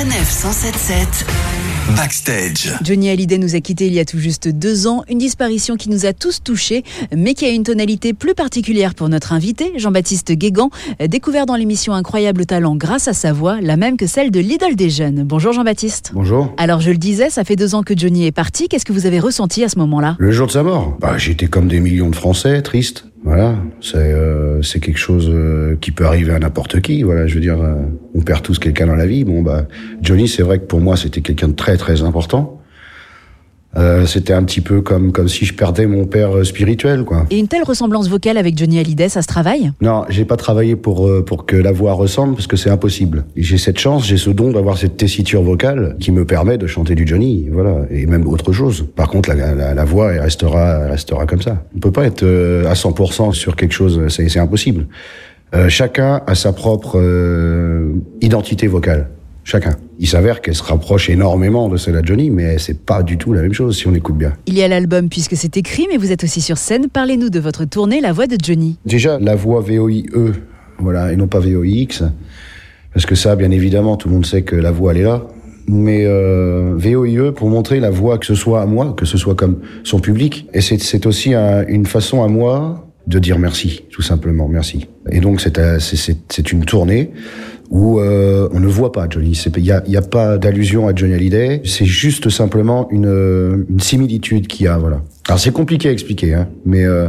Sanef 177 Backstage. Johnny Hallyday nous a quittés il y a tout juste deux ans, une disparition qui nous a tous touchés, mais qui a une tonalité plus particulière pour notre invité, Jean-Baptiste Guégan, découvert dans l'émission Incroyable Talent grâce à sa voix, la même que celle de l'idole des jeunes. Bonjour Jean-Baptiste. Bonjour. Alors je le disais, ça fait deux ans que Johnny est parti, qu'est-ce que vous avez ressenti à ce moment-là? Le jour de sa mort, bah, j'étais comme des millions de Français, triste. Voilà, c'est euh, c'est quelque chose euh, qui peut arriver à n'importe qui. Voilà, je veux dire, euh, on perd tous quelqu'un dans la vie. Bon bah, Johnny, c'est vrai que pour moi, c'était quelqu'un de très très important. Euh, c'était un petit peu comme comme si je perdais mon père euh, spirituel, quoi. Et une telle ressemblance vocale avec Johnny Hallyday, ça se travaille? Non, j'ai pas travaillé pour euh, pour que la voix ressemble parce que c'est impossible. J'ai cette chance, j'ai ce don d'avoir cette tessiture vocale qui me permet de chanter du Johnny, voilà, et même autre chose. Par contre, la, la, la voix elle restera elle restera comme ça. On peut pas être euh, à 100% sur quelque chose, c'est c'est impossible. Euh, chacun a sa propre euh, identité vocale. Chacun. Il s'avère qu'elle se rapproche énormément de celle de Johnny, mais c'est pas du tout la même chose si on écoute bien. Il y a l'album puisque c'est écrit, mais vous êtes aussi sur scène. Parlez-nous de votre tournée La Voix de Johnny. Déjà, la voix VOIE, voilà, et non pas VOIX, parce que ça, bien évidemment, tout le monde sait que la voix, elle est là. Mais euh, VOIE, pour montrer la voix, que ce soit à moi, que ce soit comme son public, et c'est c'est aussi un- une façon à moi de dire merci, tout simplement, merci. Et donc, c'est un- c'est- une tournée où euh, on ne voit pas Johnny. Il n'y a, y a pas d'allusion à Johnny Hallyday. C'est juste simplement une, euh, une similitude qu'il y a. Voilà. Alors c'est compliqué à expliquer, hein, mais euh,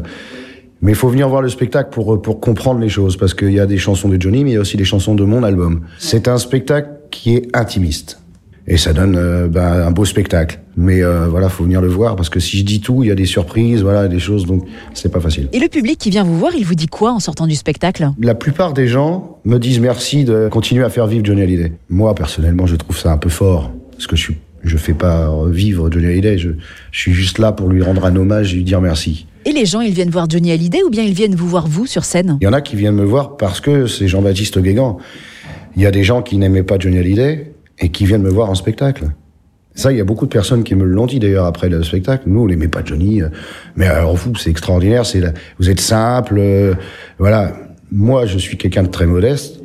mais il faut venir voir le spectacle pour pour comprendre les choses parce qu'il y a des chansons de Johnny, mais il y a aussi des chansons de mon album. C'est un spectacle qui est intimiste. Et ça donne euh, ben, un beau spectacle. Mais euh, voilà, faut venir le voir parce que si je dis tout, il y a des surprises, voilà, des choses, donc c'est pas facile. Et le public qui vient vous voir, il vous dit quoi en sortant du spectacle? La plupart des gens me disent merci de continuer à faire vivre Johnny Hallyday. Moi, personnellement, je trouve ça un peu fort. Parce que je suis, je fais pas vivre Johnny Hallyday. Je, je suis juste là pour lui rendre un hommage et lui dire merci. Et les gens, ils viennent voir Johnny Hallyday ou bien ils viennent vous voir vous sur scène? Il y en a qui viennent me voir parce que c'est Jean-Baptiste Guégan. Il y a des gens qui n'aimaient pas Johnny Hallyday et qui viennent me voir en spectacle. Ça, il y a beaucoup de personnes qui me l'ont dit d'ailleurs après le spectacle. Nous, on n'aimait pas Johnny, euh, mais alors vous, c'est extraordinaire. C'est la- vous êtes simple, euh, voilà. Moi, je suis quelqu'un de très modeste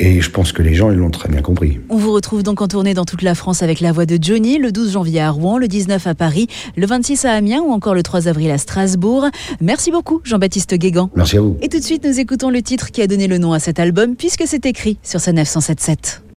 et je pense que les gens ils l'ont très bien compris. On vous retrouve donc en tournée dans toute la France avec la voix de Johnny, le 12 janvier à Rouen, le 19 à Paris, le 26 à Amiens ou encore le 3 avril à Strasbourg. Merci beaucoup Jean-Baptiste Guégan. Merci à vous. Et tout de suite, nous écoutons le titre qui a donné le nom à cet album puisque c'est écrit sur ce 977.